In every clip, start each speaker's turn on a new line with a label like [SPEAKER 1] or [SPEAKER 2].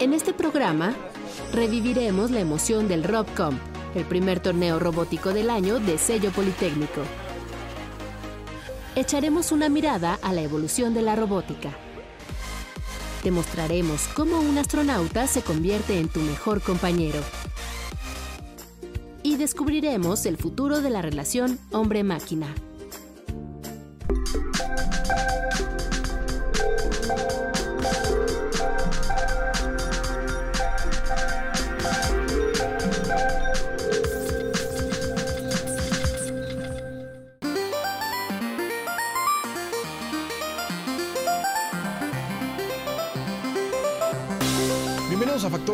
[SPEAKER 1] En este programa reviviremos la emoción del RobCom, el primer torneo robótico del año de sello Politécnico. Echaremos una mirada a la evolución de la robótica. Demostraremos cómo un astronauta se convierte en tu mejor compañero. Y descubriremos el futuro de la relación hombre-máquina.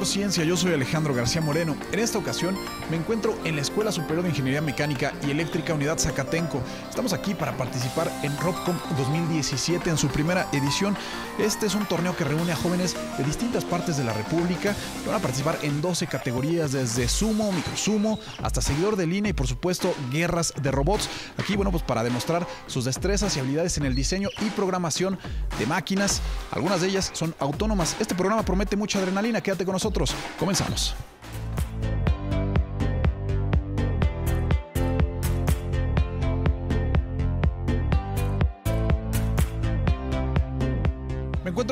[SPEAKER 2] Ciencia, yo soy Alejandro García Moreno. En esta ocasión me encuentro en la Escuela Superior de Ingeniería Mecánica y Eléctrica Unidad Zacatenco. Estamos aquí para participar en RobCom 2017 en su primera edición. Este es un torneo que reúne a jóvenes de distintas partes de la República que van a participar en 12 categorías, desde sumo, microsumo, hasta seguidor de línea y por supuesto guerras de robots. Aquí, bueno, pues para demostrar sus destrezas y habilidades en el diseño y programación de máquinas. Algunas de ellas son autónomas. Este programa promete mucha adrenalina. Quédate con nosotros. Comenzamos.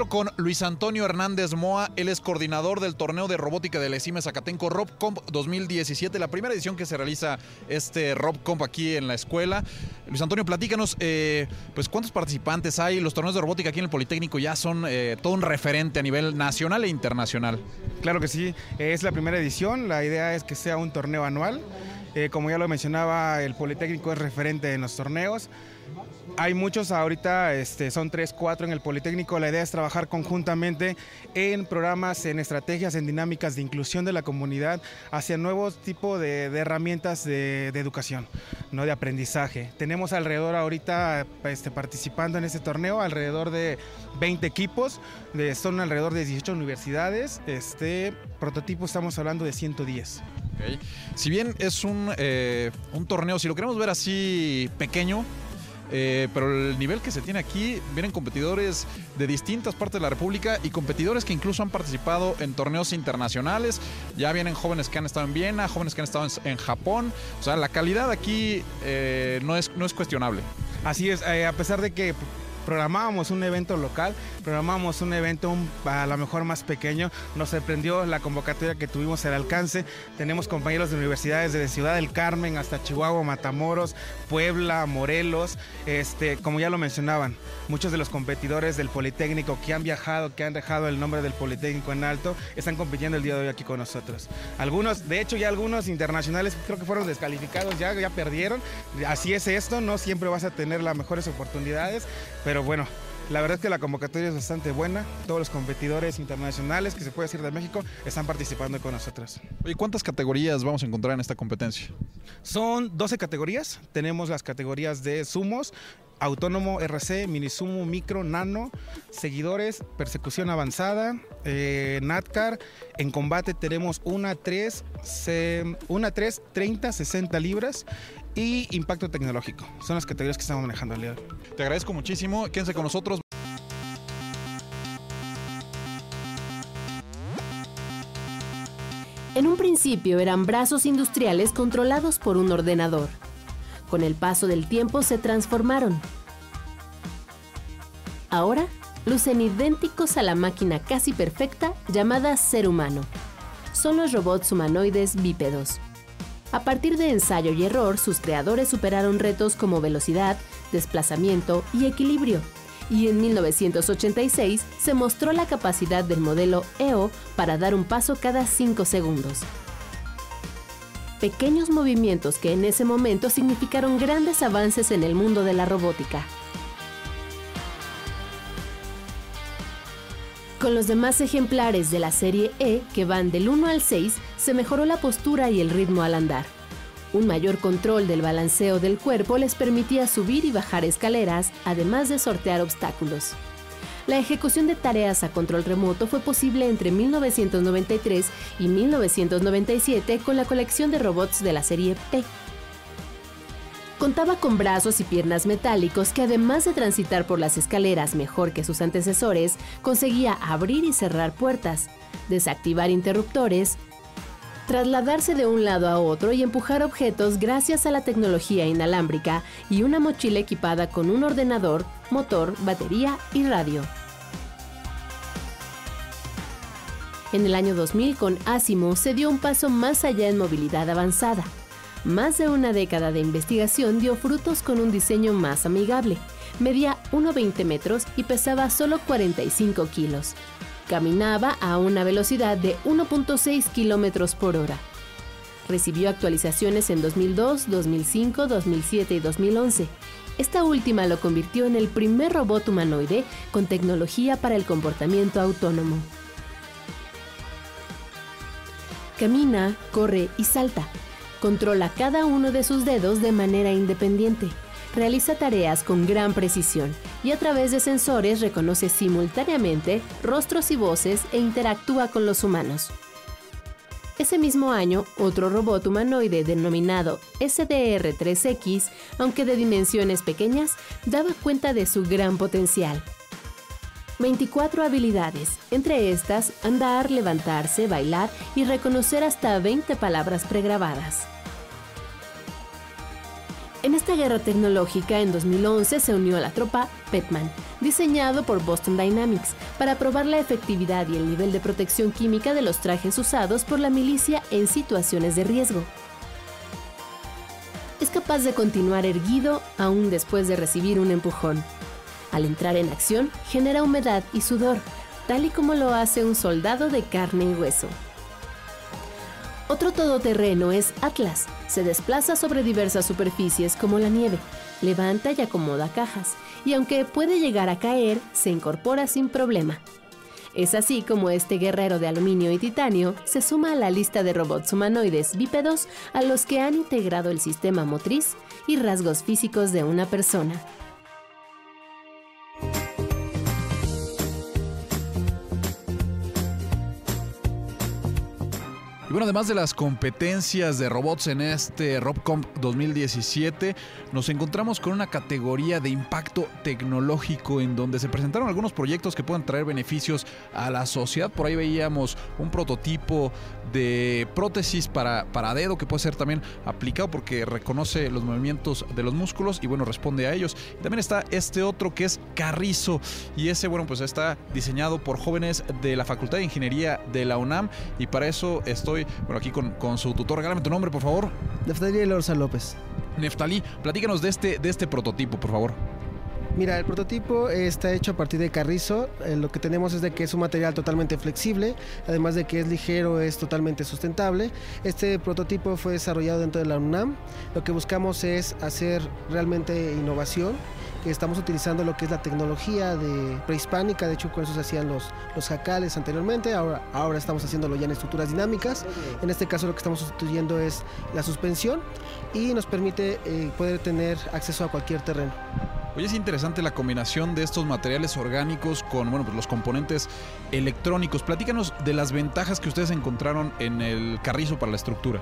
[SPEAKER 2] Con Luis Antonio Hernández Moa, él es coordinador del torneo de robótica del ESIME Zacatenco RobComp 2017, la primera edición que se realiza este RobComp aquí en la escuela. Luis Antonio, platícanos, eh, pues cuántos participantes hay, los torneos de robótica aquí en el Politécnico ya son eh, todo un referente a nivel nacional e internacional.
[SPEAKER 3] Claro que sí, es la primera edición, la idea es que sea un torneo anual. Eh, como ya lo mencionaba, el Politécnico es referente en los torneos. Hay muchos ahorita, este, son tres, cuatro en el Politécnico. La idea es trabajar conjuntamente en programas, en estrategias, en dinámicas de inclusión de la comunidad hacia nuevos tipos de, herramientas de, educación, no de aprendizaje. Tenemos alrededor ahorita este, participando en este torneo, alrededor de 20 equipos, de, son alrededor de 18 universidades. Este prototipo estamos hablando de 110.
[SPEAKER 2] Si bien es un, eh, un torneo, si lo queremos ver así pequeño, eh, pero el nivel que se tiene aquí, vienen competidores de distintas partes de la República y competidores que incluso han participado en torneos internacionales. Ya vienen jóvenes que han estado en Viena, jóvenes que han estado en, Japón. O sea, la calidad aquí eh, no, es, no es cuestionable.
[SPEAKER 3] Así es, a pesar de que programábamos un evento local, programábamos un evento a lo mejor más pequeño. Nos sorprendió la convocatoria que tuvimos al alcance. Tenemos compañeros de universidades desde Ciudad del Carmen hasta Chihuahua, Matamoros, Puebla, Morelos. Este, como ya lo mencionaban, muchos de los competidores del Politécnico que han viajado, que han dejado el nombre del Politécnico en alto, están compitiendo el día de hoy aquí con nosotros. Algunos, de hecho, ya algunos internacionales creo que fueron descalificados, ya, ya perdieron. Así es esto, no siempre vas a tener las mejores oportunidades, pero bueno, la verdad es que la convocatoria es bastante buena. Todos los competidores internacionales que se puede decir de México están participando con nosotros.
[SPEAKER 2] ¿Y cuántas categorías vamos a encontrar en esta competencia?
[SPEAKER 3] Son 12 categorías. Tenemos las categorías de sumos, autónomo RC, mini sumo, micro, nano, seguidores, persecución avanzada, eh, NATCAR. En combate tenemos una 3, una 3, 30, 60 libras y impacto tecnológico. Son las categorías que estamos manejando el día
[SPEAKER 2] Te agradezco muchísimo. Quédense con nosotros.
[SPEAKER 1] En un principio eran brazos industriales controlados por un ordenador. Con el paso del tiempo se transformaron. Ahora lucen idénticos a la máquina casi perfecta llamada ser humano. Son los robots humanoides bípedos. A partir de ensayo y error, sus creadores superaron retos como velocidad, desplazamiento y equilibrio. Y en 1986 se mostró la capacidad del modelo EO para dar un paso cada 5 segundos. Pequeños movimientos que en ese momento significaron grandes avances en el mundo de la robótica. Con los demás ejemplares de la serie E, que van del 1 al 6, se mejoró la postura y el ritmo al andar. Un mayor control del balanceo del cuerpo les permitía subir y bajar escaleras, además de sortear obstáculos. La ejecución de tareas a control remoto fue posible entre 1993 y 1997 con la colección de robots de la serie P. Contaba con brazos y piernas metálicos que además de transitar por las escaleras mejor que sus antecesores, conseguía abrir y cerrar puertas. desactivar interruptores, trasladarse de un lado a otro y empujar objetos gracias a la tecnología inalámbrica y una mochila equipada con un ordenador, motor, batería y radio. En el año 2000 con Asimo se dio un paso más allá en movilidad avanzada. Más de una década de investigación dio frutos con un diseño más amigable. Medía 1,20 metros y pesaba solo 45 kilos. Caminaba a una velocidad de 1.6 kilómetros por hora. Recibió actualizaciones en 2002, 2005, 2007 y 2011. Esta última lo convirtió en el primer robot humanoide con tecnología para el comportamiento autónomo. Camina, corre y salta. Controla cada uno de sus dedos de manera independiente. Realiza tareas con gran precisión y a través de sensores reconoce simultáneamente rostros y voces e interactúa con los humanos. Ese mismo año, otro robot humanoide denominado SDR-3X, aunque de dimensiones pequeñas, daba cuenta de su gran potencial. 24 habilidades, entre estas andar, levantarse, bailar y reconocer hasta 20 palabras pregrabadas. En esta guerra tecnológica, en 2011 se unió a la tropa Petman, diseñado por Boston Dynamics, para probar la efectividad y el nivel de protección química de los trajes usados por la milicia en situaciones de riesgo. Es capaz de continuar erguido aún después de recibir un empujón, al entrar en acción, genera humedad y sudor, tal y como lo hace un soldado de carne y hueso. Otro todoterreno es Atlas. Se desplaza sobre diversas superficies como la nieve, levanta y acomoda cajas, y aunque puede llegar a caer, se incorpora sin problema. Es así como este guerrero de aluminio y titanio se suma a la lista de robots humanoides bípedos a los que han integrado el sistema motriz y rasgos físicos de una persona.
[SPEAKER 2] Y bueno, además de las competencias de robots en este RobComp 2017, nos encontramos con una categoría de impacto tecnológico en donde se presentaron algunos proyectos que pueden traer beneficios a la sociedad. Por ahí veíamos un prototipo de prótesis para, para dedo que puede ser también aplicado porque reconoce los movimientos de los músculos y bueno, responde a ellos. También está este otro que es Carrizo y ese, bueno, pues está diseñado por jóvenes de la Facultad de Ingeniería de la UNAM y para eso estoy bueno, aquí con, con su tutor. Regálame tu nombre, por favor.
[SPEAKER 4] Neftalí Elorza López.
[SPEAKER 2] Neftalí, platícanos de este, de este prototipo, por favor.
[SPEAKER 4] Mira, el prototipo está hecho a partir de carrizo. Eh, lo que tenemos es de que es un material totalmente flexible, además de que es ligero, es totalmente sustentable. Este prototipo fue desarrollado dentro de la UNAM. Lo que buscamos es hacer realmente innovación. Estamos utilizando lo que es la tecnología de prehispánica, de hecho con eso se hacían los, jacales anteriormente, ahora, ahora estamos haciéndolo ya en estructuras dinámicas. En este caso lo que estamos sustituyendo es la suspensión y nos permite eh, poder tener acceso a cualquier terreno.
[SPEAKER 2] Hoy es interesante la combinación de estos materiales orgánicos con bueno, pues los componentes electrónicos. Platícanos de las ventajas que ustedes encontraron en el carrizo para la estructura.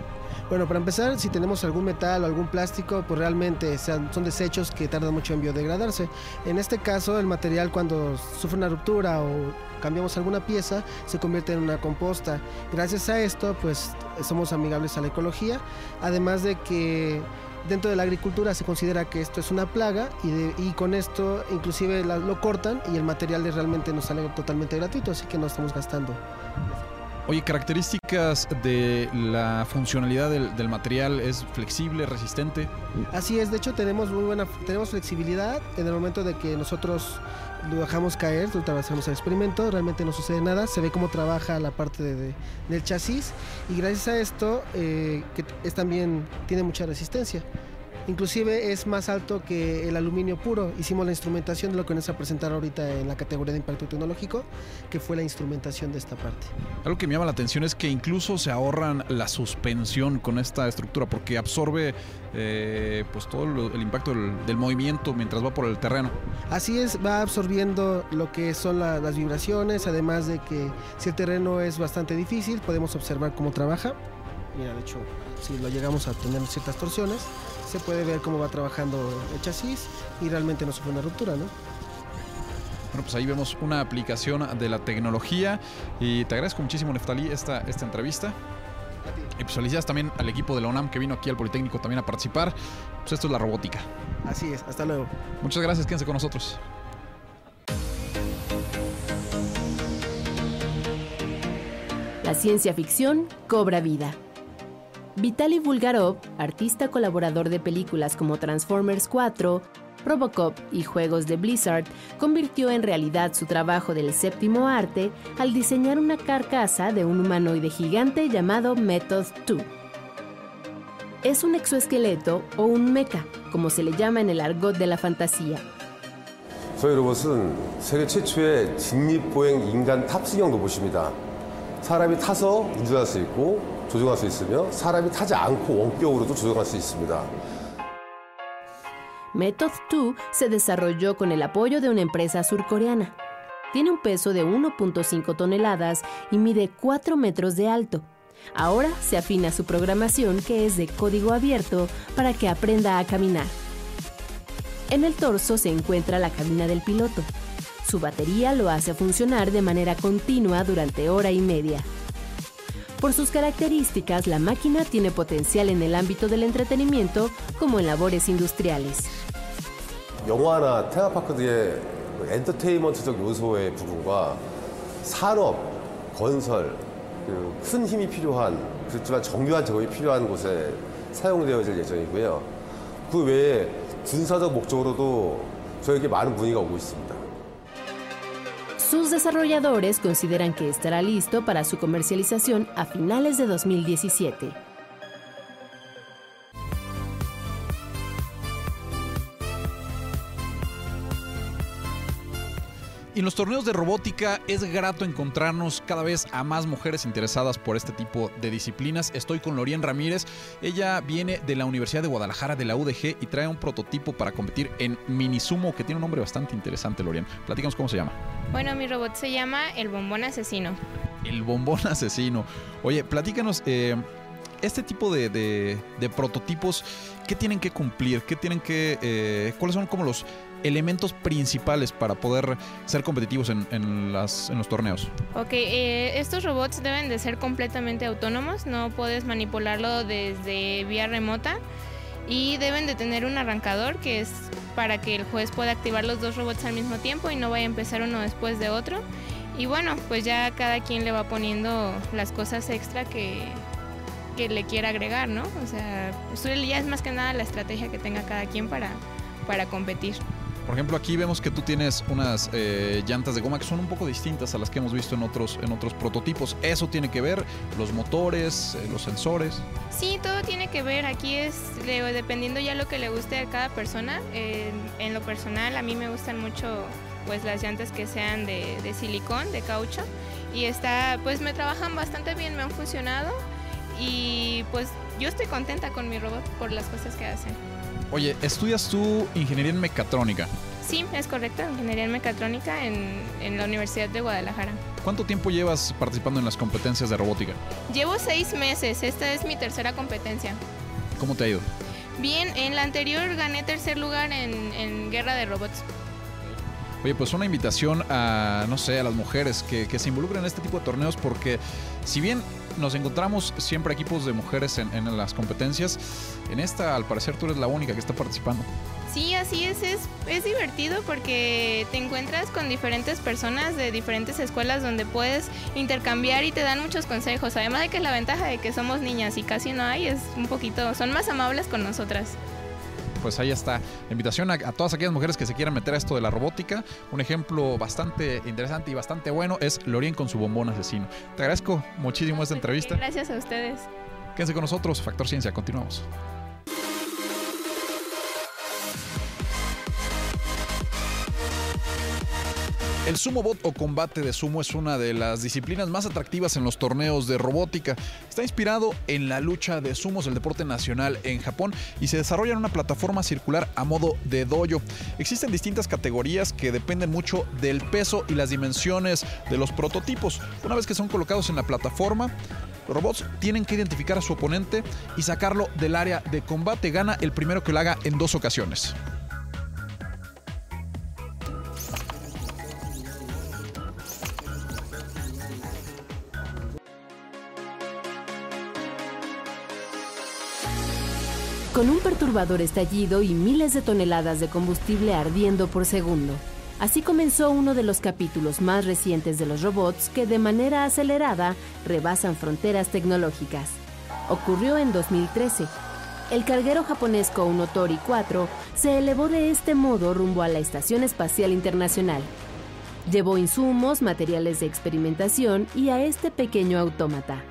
[SPEAKER 4] Bueno, para empezar, si tenemos algún metal o algún plástico, pues realmente son desechos que tardan mucho en biodegradarse. En este caso, el material cuando sufre una ruptura o cambiamos alguna pieza, se convierte en una composta. Gracias a esto, pues somos amigables a la ecología, además de que dentro de la agricultura se considera que esto es una plaga y, con esto inclusive lo cortan y el material realmente nos sale totalmente gratuito, así que no estamos gastando.
[SPEAKER 2] Oye, características de la funcionalidad del, material es flexible, resistente.
[SPEAKER 4] Así es, de hecho tenemos muy buena, tenemos flexibilidad en el momento de que nosotros lo dejamos caer, hacemos el experimento, realmente no sucede nada, se ve cómo trabaja la parte del chasis y gracias a esto eh, que es también tiene mucha resistencia. Inclusive es más alto que el aluminio puro. Hicimos la instrumentación de lo que nos va a presentar ahorita en la categoría de impacto tecnológico, que fue la instrumentación de esta parte.
[SPEAKER 2] Algo que me llama la atención es que incluso se ahorran la suspensión con esta estructura porque absorbe eh, pues todo el impacto del, movimiento mientras va por el terreno.
[SPEAKER 4] Así es, va absorbiendo lo que son las vibraciones, además de que si el terreno es bastante difícil, podemos observar cómo trabaja. Mira, de hecho, si lo llegamos a tener ciertas torsiones, se puede ver cómo va trabajando el chasis y realmente no sufre una ruptura, ¿no?
[SPEAKER 2] Bueno, pues ahí vemos una aplicación de la tecnología y te agradezco muchísimo, Neftalí, esta, esta entrevista. Y pues felicidades también al equipo de la UNAM que vino aquí al Politécnico también a participar. Pues esto es la robótica.
[SPEAKER 4] Así es, hasta luego.
[SPEAKER 2] Muchas gracias, quédense con nosotros.
[SPEAKER 1] La ciencia ficción cobra vida. Vitaly Bulgarov, artista colaborador de películas como Transformers 4, Robocop y juegos de Blizzard, convirtió en realidad su trabajo del séptimo arte al diseñar una carcasa de un humanoide gigante llamado Method 2. Es un exoesqueleto o un mecha, como se le llama en el argot de la fantasía.
[SPEAKER 5] 저희 로봇은 세계 최초의 직립보행 인간 탑승형 로봇입니다. 사람이 타서 운전할 수 있고 조종할 수 있으며 사람이 타지 않고 원격으로도 조종할 수 있습니다.
[SPEAKER 1] Method 2 se desarrolló con el apoyo de una empresa surcoreana. Tiene un peso de 1.5 toneladas y mide 4 metros de alto. Ahora se afina su programación que es de código abierto para que aprenda a caminar. En el torso se encuentra la cabina del piloto. Su batería lo hace funcionar de manera continua durante hora y media. Por sus características, la máquina tiene potencial en el ámbito del entretenimiento como en labores industriales.
[SPEAKER 5] 영화나 테마파크들의 그 엔터테인먼트적 요소의 부분과 산업, 건설, 큰 힘이 필요한 그렇지만 정교한 작업이 필요한 곳에 사용되어질 예정이고요. 그 외에 군사적 목적으로도 저에게 많은 문의가 오고 있습니다.
[SPEAKER 1] Sus desarrolladores consideran que estará listo para su comercialización a finales de 2017.
[SPEAKER 2] Y en los torneos de robótica es grato encontrarnos cada vez a más mujeres interesadas por este tipo de disciplinas. Estoy con Lorien Ramírez. Ella viene de la Universidad de Guadalajara, de la UDG, y trae un prototipo para competir en Minisumo, que tiene un nombre bastante interesante, Lorien. Platícanos cómo se llama.
[SPEAKER 6] Bueno, mi robot se llama el bombón asesino.
[SPEAKER 2] El bombón asesino. Oye, platícanos, eh, este tipo de, de- de prototipos, ¿qué tienen que cumplir? ¿Qué tienen que, eh, ¿Cuáles son como los elementos principales para poder ser competitivos en, las, en los torneos?
[SPEAKER 6] Ok, eh, estos robots deben de ser completamente autónomos, no puedes manipularlo desde vía remota y deben de tener un arrancador que es para que el juez pueda activar los dos robots al mismo tiempo y no vaya a empezar uno después de otro. Y bueno, pues ya cada quien le va poniendo las cosas extra que, le quiera agregar, ¿no? O sea, ya es más que nada la estrategia que tenga cada quien para competir.
[SPEAKER 2] Por ejemplo, aquí vemos que tú tienes unas eh, llantas de goma que son un poco distintas a las que hemos visto en otros, en otros prototipos. ¿Eso tiene que ver? ¿Los motores, eh, los sensores?
[SPEAKER 6] Sí, todo tiene que ver. Aquí es de- dependiendo ya lo que le guste a cada persona. En, en lo personal, a mí me gustan mucho pues las llantas que sean de, de silicón, de caucho. Y está, pues me trabajan bastante bien, me han funcionado. Y pues yo estoy contenta con mi robot por las cosas que hacen.
[SPEAKER 2] Oye, estudias tú ingeniería en mecatrónica.
[SPEAKER 6] Sí, es correcto, ingeniería en mecatrónica en, en la Universidad de Guadalajara.
[SPEAKER 2] ¿Cuánto tiempo llevas participando en las competencias de robótica?
[SPEAKER 6] Llevo seis meses, esta es mi tercera competencia.
[SPEAKER 2] ¿Cómo te ha ido?
[SPEAKER 6] Bien, en la anterior gané tercer lugar en, en Guerra de Robots.
[SPEAKER 2] Oye, pues una invitación a, no sé, a las mujeres que, que se involucren en este tipo de torneos porque si bien nos encontramos siempre equipos de mujeres en, en las competencias, en esta al parecer tú eres la única que está participando.
[SPEAKER 6] Sí, así es, es, es divertido porque te encuentras con diferentes personas de diferentes escuelas donde puedes intercambiar y te dan muchos consejos. Además de que la ventaja de que somos niñas y casi no hay es un poquito, son más amables con nosotras.
[SPEAKER 2] Pues ahí está la invitación a, a todas aquellas mujeres que se quieran meter a esto de la robótica. Un ejemplo bastante interesante y bastante bueno es Lorien con su bombón asesino. Te agradezco muchísimo esta entrevista.
[SPEAKER 6] Gracias a ustedes.
[SPEAKER 2] Quédense con nosotros, Factor Ciencia, continuamos. El sumo bot o combate de sumo es una de las disciplinas más atractivas en los torneos de robótica. Está inspirado en la lucha de sumos, el deporte nacional en Japón, y se desarrolla en una plataforma circular a modo de dojo. Existen distintas categorías que dependen mucho del peso y las dimensiones de los prototipos. Una vez que son colocados en la plataforma, los robots tienen que identificar a su oponente y sacarlo del área de combate. Gana el primero que lo haga en dos ocasiones.
[SPEAKER 1] Con un perturbador estallido y miles de toneladas de combustible ardiendo por segundo. Así comenzó uno de los capítulos más recientes de los robots que de manera acelerada rebasan fronteras tecnológicas. Ocurrió en 2013. El carguero japonés Kounotori 4 se elevó de este modo rumbo a la Estación Espacial Internacional. Llevó insumos, materiales de experimentación y a este pequeño autómata.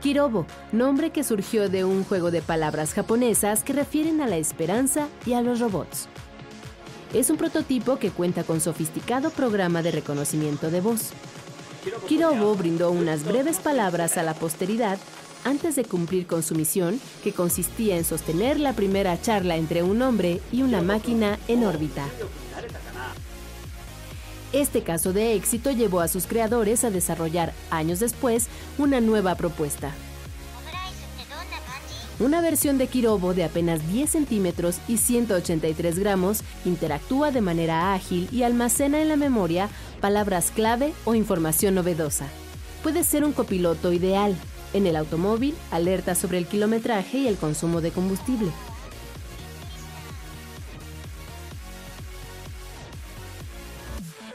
[SPEAKER 1] Kirobo, nombre que surgió de un juego de palabras japonesas que refieren a la esperanza y a los robots. Es un prototipo que cuenta con sofisticado programa de reconocimiento de voz. Kirobo brindó unas breves palabras a la posteridad antes de cumplir con su misión, que consistía en sostener la primera charla entre un hombre y una máquina en órbita. Este caso de éxito llevó a sus creadores a desarrollar, años después, una nueva propuesta. Una versión de Kirobo de apenas 10 centímetros y 183 gramos interactúa de manera ágil y almacena en la memoria palabras clave o información novedosa. Puede ser un copiloto ideal. En el automóvil, alerta sobre el kilometraje y el consumo de combustible.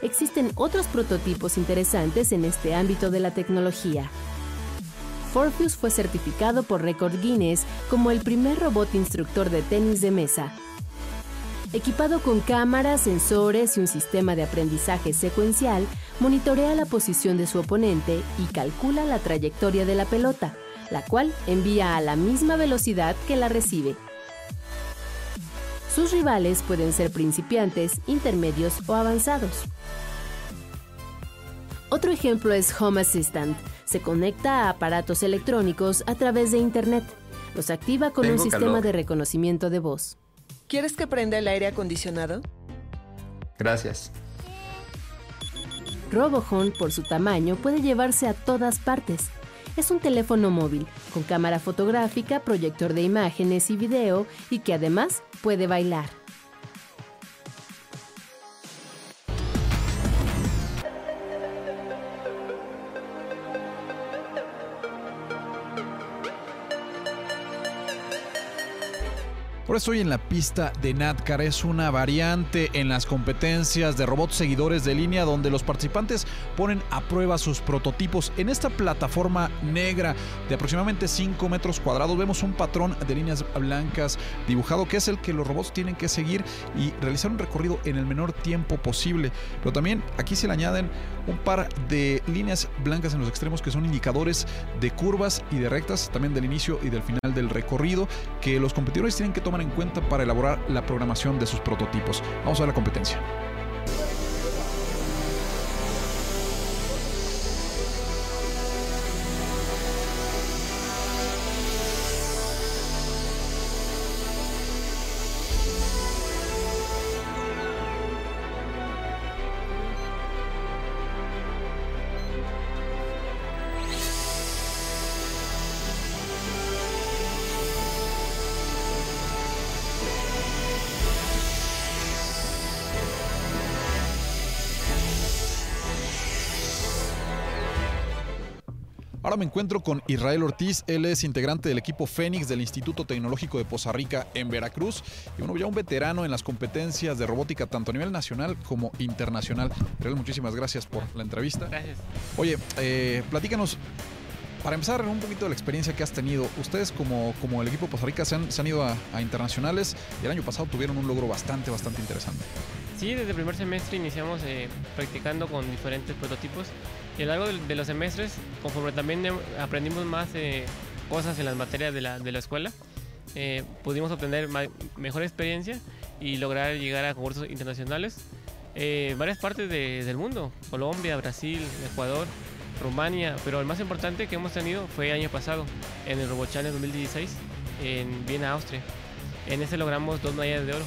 [SPEAKER 1] Existen otros prototipos interesantes en este ámbito de la tecnología. Forfeus fue certificado por Record Guinness como el primer robot instructor de tenis de mesa. Equipado con cámaras, sensores y un sistema de aprendizaje secuencial, monitorea la posición de su oponente y calcula la trayectoria de la pelota, la cual envía a la misma velocidad que la recibe. Sus rivales pueden ser principiantes, intermedios o avanzados. Otro ejemplo es Home Assistant. Se conecta a aparatos electrónicos a través de Internet. Los activa con un sistema de reconocimiento de voz.
[SPEAKER 7] ¿Quieres que prenda el aire acondicionado?
[SPEAKER 8] Gracias.
[SPEAKER 1] RoboHome, por su tamaño, puede llevarse a todas partes. Es un teléfono móvil, con cámara fotográfica, proyector de imágenes y video, y que además puede bailar.
[SPEAKER 2] Hoy en la pista de NATCAR es una variante en las competencias de robots seguidores de línea donde los participantes ponen a prueba sus prototipos. En esta plataforma negra de aproximadamente 5 metros cuadrados vemos un patrón de líneas blancas dibujado que es el que los robots tienen que seguir y realizar un recorrido en el menor tiempo posible. Pero también aquí se le añaden un par de líneas blancas en los extremos que son indicadores de curvas y de rectas, también del inicio y del final del recorrido que los competidores tienen que tomar en cuenta para elaborar la programación de sus prototipos. Vamos a la competencia. Ahora me encuentro con Israel Ortiz, él es integrante del equipo Fénix del Instituto Tecnológico de Poza Rica en Veracruz y bueno, ya un veterano en las competencias de robótica tanto a nivel nacional como internacional. Israel, muchísimas gracias por la entrevista.
[SPEAKER 9] Gracias.
[SPEAKER 2] Oye, eh, platícanos, para empezar, un poquito de la experiencia que has tenido. Ustedes como, como el equipo de Poza Rica se han, se han ido a, a internacionales y el año pasado tuvieron un logro bastante, bastante interesante.
[SPEAKER 9] Sí, desde el primer semestre iniciamos eh, practicando con diferentes prototipos y a lo largo de, los semestres, conforme también aprendimos más eh, cosas en las materias de la, de la escuela, eh, pudimos obtener mejor experiencia y lograr llegar a concursos internacionales eh, en varias partes de- del mundo, Colombia, Brasil, Ecuador, Rumania, pero el más importante que hemos tenido fue el año pasado, en el Robot Challenge 2016, en Viena, Austria. En ese logramos dos medallas de oro,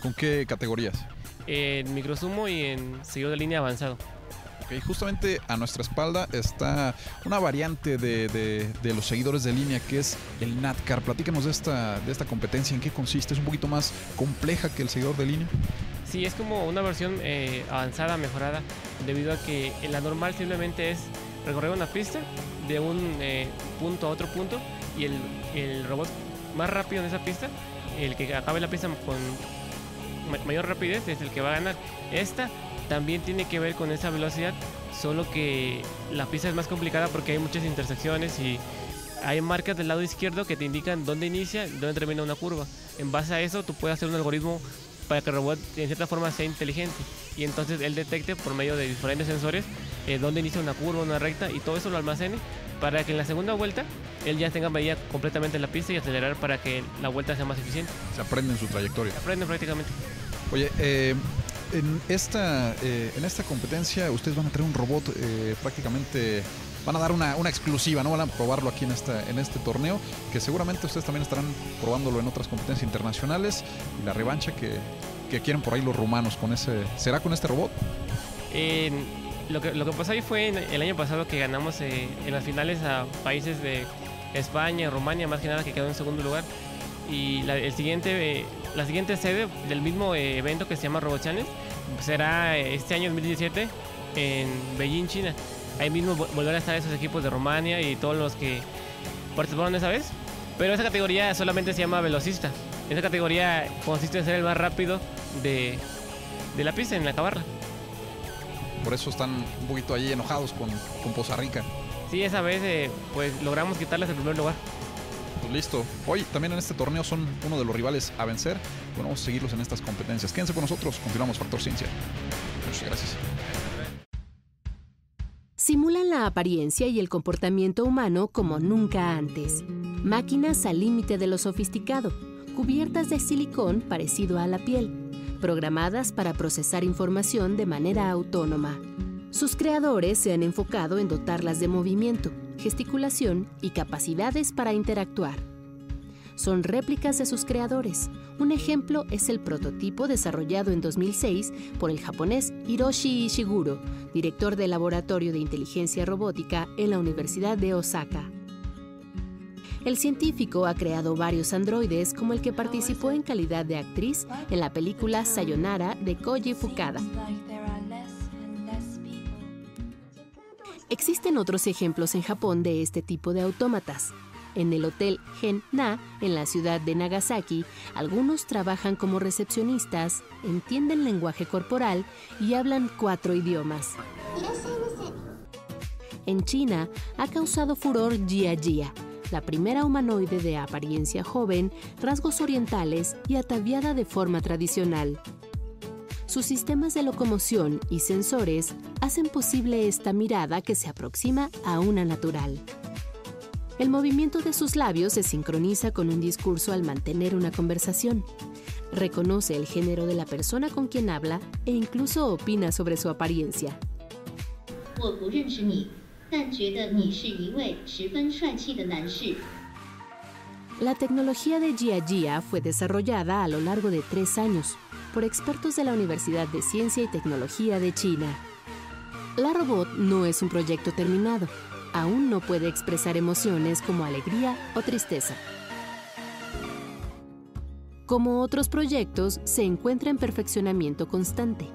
[SPEAKER 2] ¿Con qué categorías?
[SPEAKER 9] en microsumo y en seguidor de línea avanzado.
[SPEAKER 2] Justamente a nuestra espalda está una variante de, de- los seguidores de línea que es el NATCAR. Platícanos de esta, de esta competencia, en qué consiste. ¿Es un poquito más compleja que el seguidor de línea?
[SPEAKER 9] Sí, es como una versión eh, avanzada, mejorada, debido a que la normal simplemente es recorrer una pista de un eh, punto a otro punto y el, el robot más rápido en esa pista, el que acabe la pista con mayor rapidez es el que va a ganar. Esta también tiene que ver con esa velocidad, solo que la pista es más complicada porque hay muchas intersecciones y hay marcas del lado izquierdo que te indican dónde inicia dónde termina una curva. En base a eso, tú puedes hacer un algoritmo para que el robot en cierta forma sea inteligente y entonces él detecte por medio de diferentes sensores eh, dónde inicia una curva, una recta y todo eso lo almacene para que en la segunda vuelta él ya tenga medida completamente la pista y acelerar para que la vuelta sea más eficiente.
[SPEAKER 2] Se aprende en su trayectoria. Se
[SPEAKER 9] aprende prácticamente.
[SPEAKER 2] Oye, eh, en, esta, eh, en esta competencia ustedes van a tener un robot prácticamente van a dar una, una, exclusiva, ¿no? Van a probarlo aquí en, esta, en este torneo, que seguramente ustedes también estarán probándolo en otras competencias internacionales. Y la revancha que, que quieren por ahí los rumanos con ese. ¿Será con este robot?
[SPEAKER 9] lo, que, lo que pasó ahí fue el año pasado que ganamos eh, en las finales a países de España, Rumania, más que nada que quedó en segundo lugar. Y la, el siguiente, eh, la siguiente sede del mismo eh, evento que se llama RoboChallenge será este año 2017 en Beijing, China ahí mismo volver a estar esos equipos de Rumania y todos los que participaron esa vez. Pero esa categoría solamente se llama velocista. Esa categoría consiste en ser el más rápido de, de la pista, en acabarla.
[SPEAKER 2] Por eso están un poquito allí enojados con, con Poza Rica.
[SPEAKER 9] Sí, esa vez eh, pues logramos quitarles el primer lugar.
[SPEAKER 2] Pues listo. Hoy también en este torneo son uno de los rivales a vencer. Bueno, vamos a seguirlos en estas competencias. Quédense con nosotros. Continuamos Factor Ciencia. Muchas gracias
[SPEAKER 1] simulan la apariencia y el comportamiento humano como nunca antes. Máquinas al límite de lo sofisticado, cubiertas de silicón parecido a la piel, programadas para procesar información de manera autónoma. Sus creadores se han enfocado en dotarlas de movimiento, gesticulación y capacidades para interactuar son réplicas de sus creadores. Un ejemplo es el prototipo desarrollado en 2006 por el japonés Hiroshi Ishiguro, director del Laboratorio de Inteligencia Robótica en la Universidad de Osaka. El científico ha creado varios androides como el que participó en calidad de actriz en la película Sayonara de Koji Fukada. Existen otros ejemplos en Japón de este tipo de autómatas. En el Hotel Gen-Na, en la ciudad de Nagasaki, algunos trabajan como recepcionistas, entienden lenguaje corporal y hablan cuatro idiomas. En China ha causado furor Jia Jia, la primera humanoide de apariencia joven, rasgos orientales y ataviada de forma tradicional. Sus sistemas de locomoción y sensores hacen posible esta mirada que se aproxima a una natural. El movimiento de sus labios se sincroniza con un discurso al mantener una conversación. Reconoce el género de la persona con quien habla e incluso opina sobre su apariencia. La tecnología de Jia Jia fue desarrollada a lo largo de tres años por expertos de la Universidad de Ciencia y Tecnología de China. La robot no es un proyecto terminado, aún no puede expresar emociones como alegría o tristeza. Como otros proyectos, se encuentra en perfeccionamiento constante.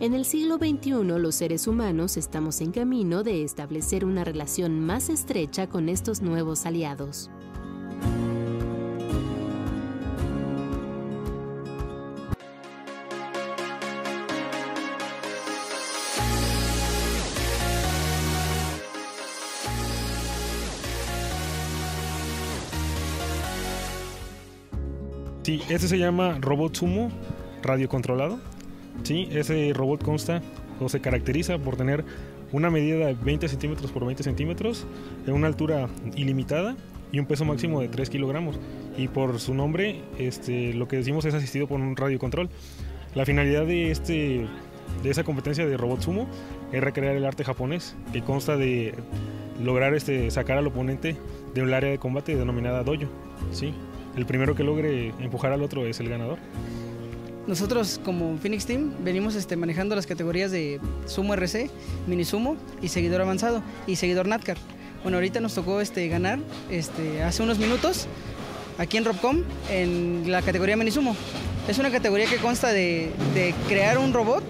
[SPEAKER 1] En el siglo XXI los seres humanos estamos en camino de establecer una relación más estrecha con estos nuevos aliados.
[SPEAKER 10] Sí, este se llama robot sumo radiocontrolado. Sí, ese robot consta o se caracteriza por tener una medida de 20 centímetros por 20 centímetros, en una altura ilimitada y un peso máximo de 3 kilogramos. Y por su nombre, este, lo que decimos es asistido por un radiocontrol. La finalidad de, este, de esa competencia de robot sumo es recrear el arte japonés, que consta de lograr este, sacar al oponente de un área de combate denominada dojo. ¿sí? El primero que logre empujar al otro es el ganador.
[SPEAKER 11] Nosotros como Phoenix Team venimos este, manejando las categorías de Sumo RC, Mini Sumo y Seguidor Avanzado y Seguidor NATCAR. Bueno, ahorita nos tocó este, ganar este, hace unos minutos aquí en Robcom en la categoría Mini Sumo. Es una categoría que consta de, crear un robot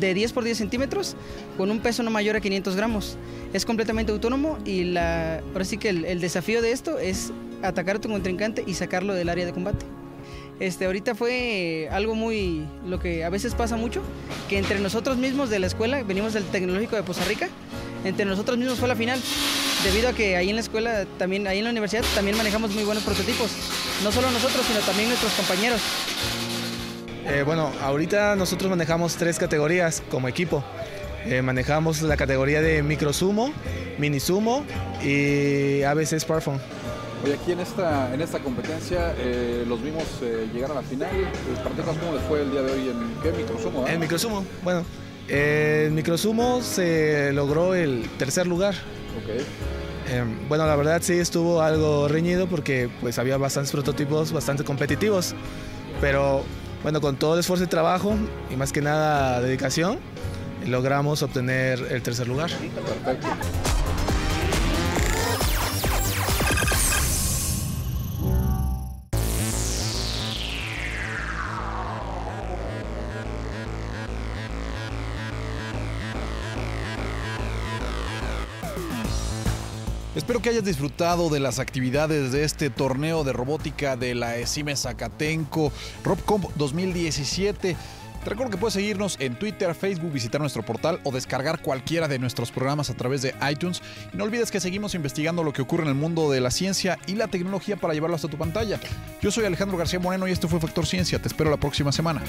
[SPEAKER 11] de 10 por 10 centímetros con un peso no mayor a 500 gramos. Es completamente autónomo y la, ahora sí que el desafío de esto es atacar a tu contrincante y sacarlo del área de combate. Este, ahorita fue algo muy, lo que a veces pasa mucho, que entre nosotros mismos de la escuela, venimos del Tecnológico de Poza Rica, entre nosotros mismos fue la final, debido a que ahí en la escuela, también ahí en la universidad, también manejamos muy buenos prototipos, no solo nosotros, sino también nuestros compañeros.
[SPEAKER 12] Eh, bueno, ahorita nosotros manejamos tres categorías como equipo. Eh, manejamos la categoría de micro sumo, mini sumo y ABC Smartphone.
[SPEAKER 2] Oye, aquí en esta, en esta competencia eh, los vimos eh, llegar a la final. Platícanos cómo les fue el día de hoy en qué microsumo.
[SPEAKER 12] En microsumo, bueno, en microsumo se logró el tercer lugar.
[SPEAKER 2] Ok.
[SPEAKER 12] bueno, la verdad sí estuvo algo reñido porque pues había bastantes prototipos bastante competitivos, pero bueno, con todo el esfuerzo y trabajo y más que nada dedicación, logramos obtener el tercer lugar.
[SPEAKER 2] Perfecto. Espero que hayas disfrutado de las actividades de este torneo de robótica de la ESIME Zacatenco RobComp 2017. Te recuerdo que puedes seguirnos en Twitter, Facebook, visitar nuestro portal o descargar cualquiera de nuestros programas a través de iTunes. Y no olvides que seguimos investigando lo que ocurre en el mundo de la ciencia y la tecnología para llevarlo hasta tu pantalla. Yo soy Alejandro García Moreno y esto fue Factor Ciencia. Te espero la próxima semana.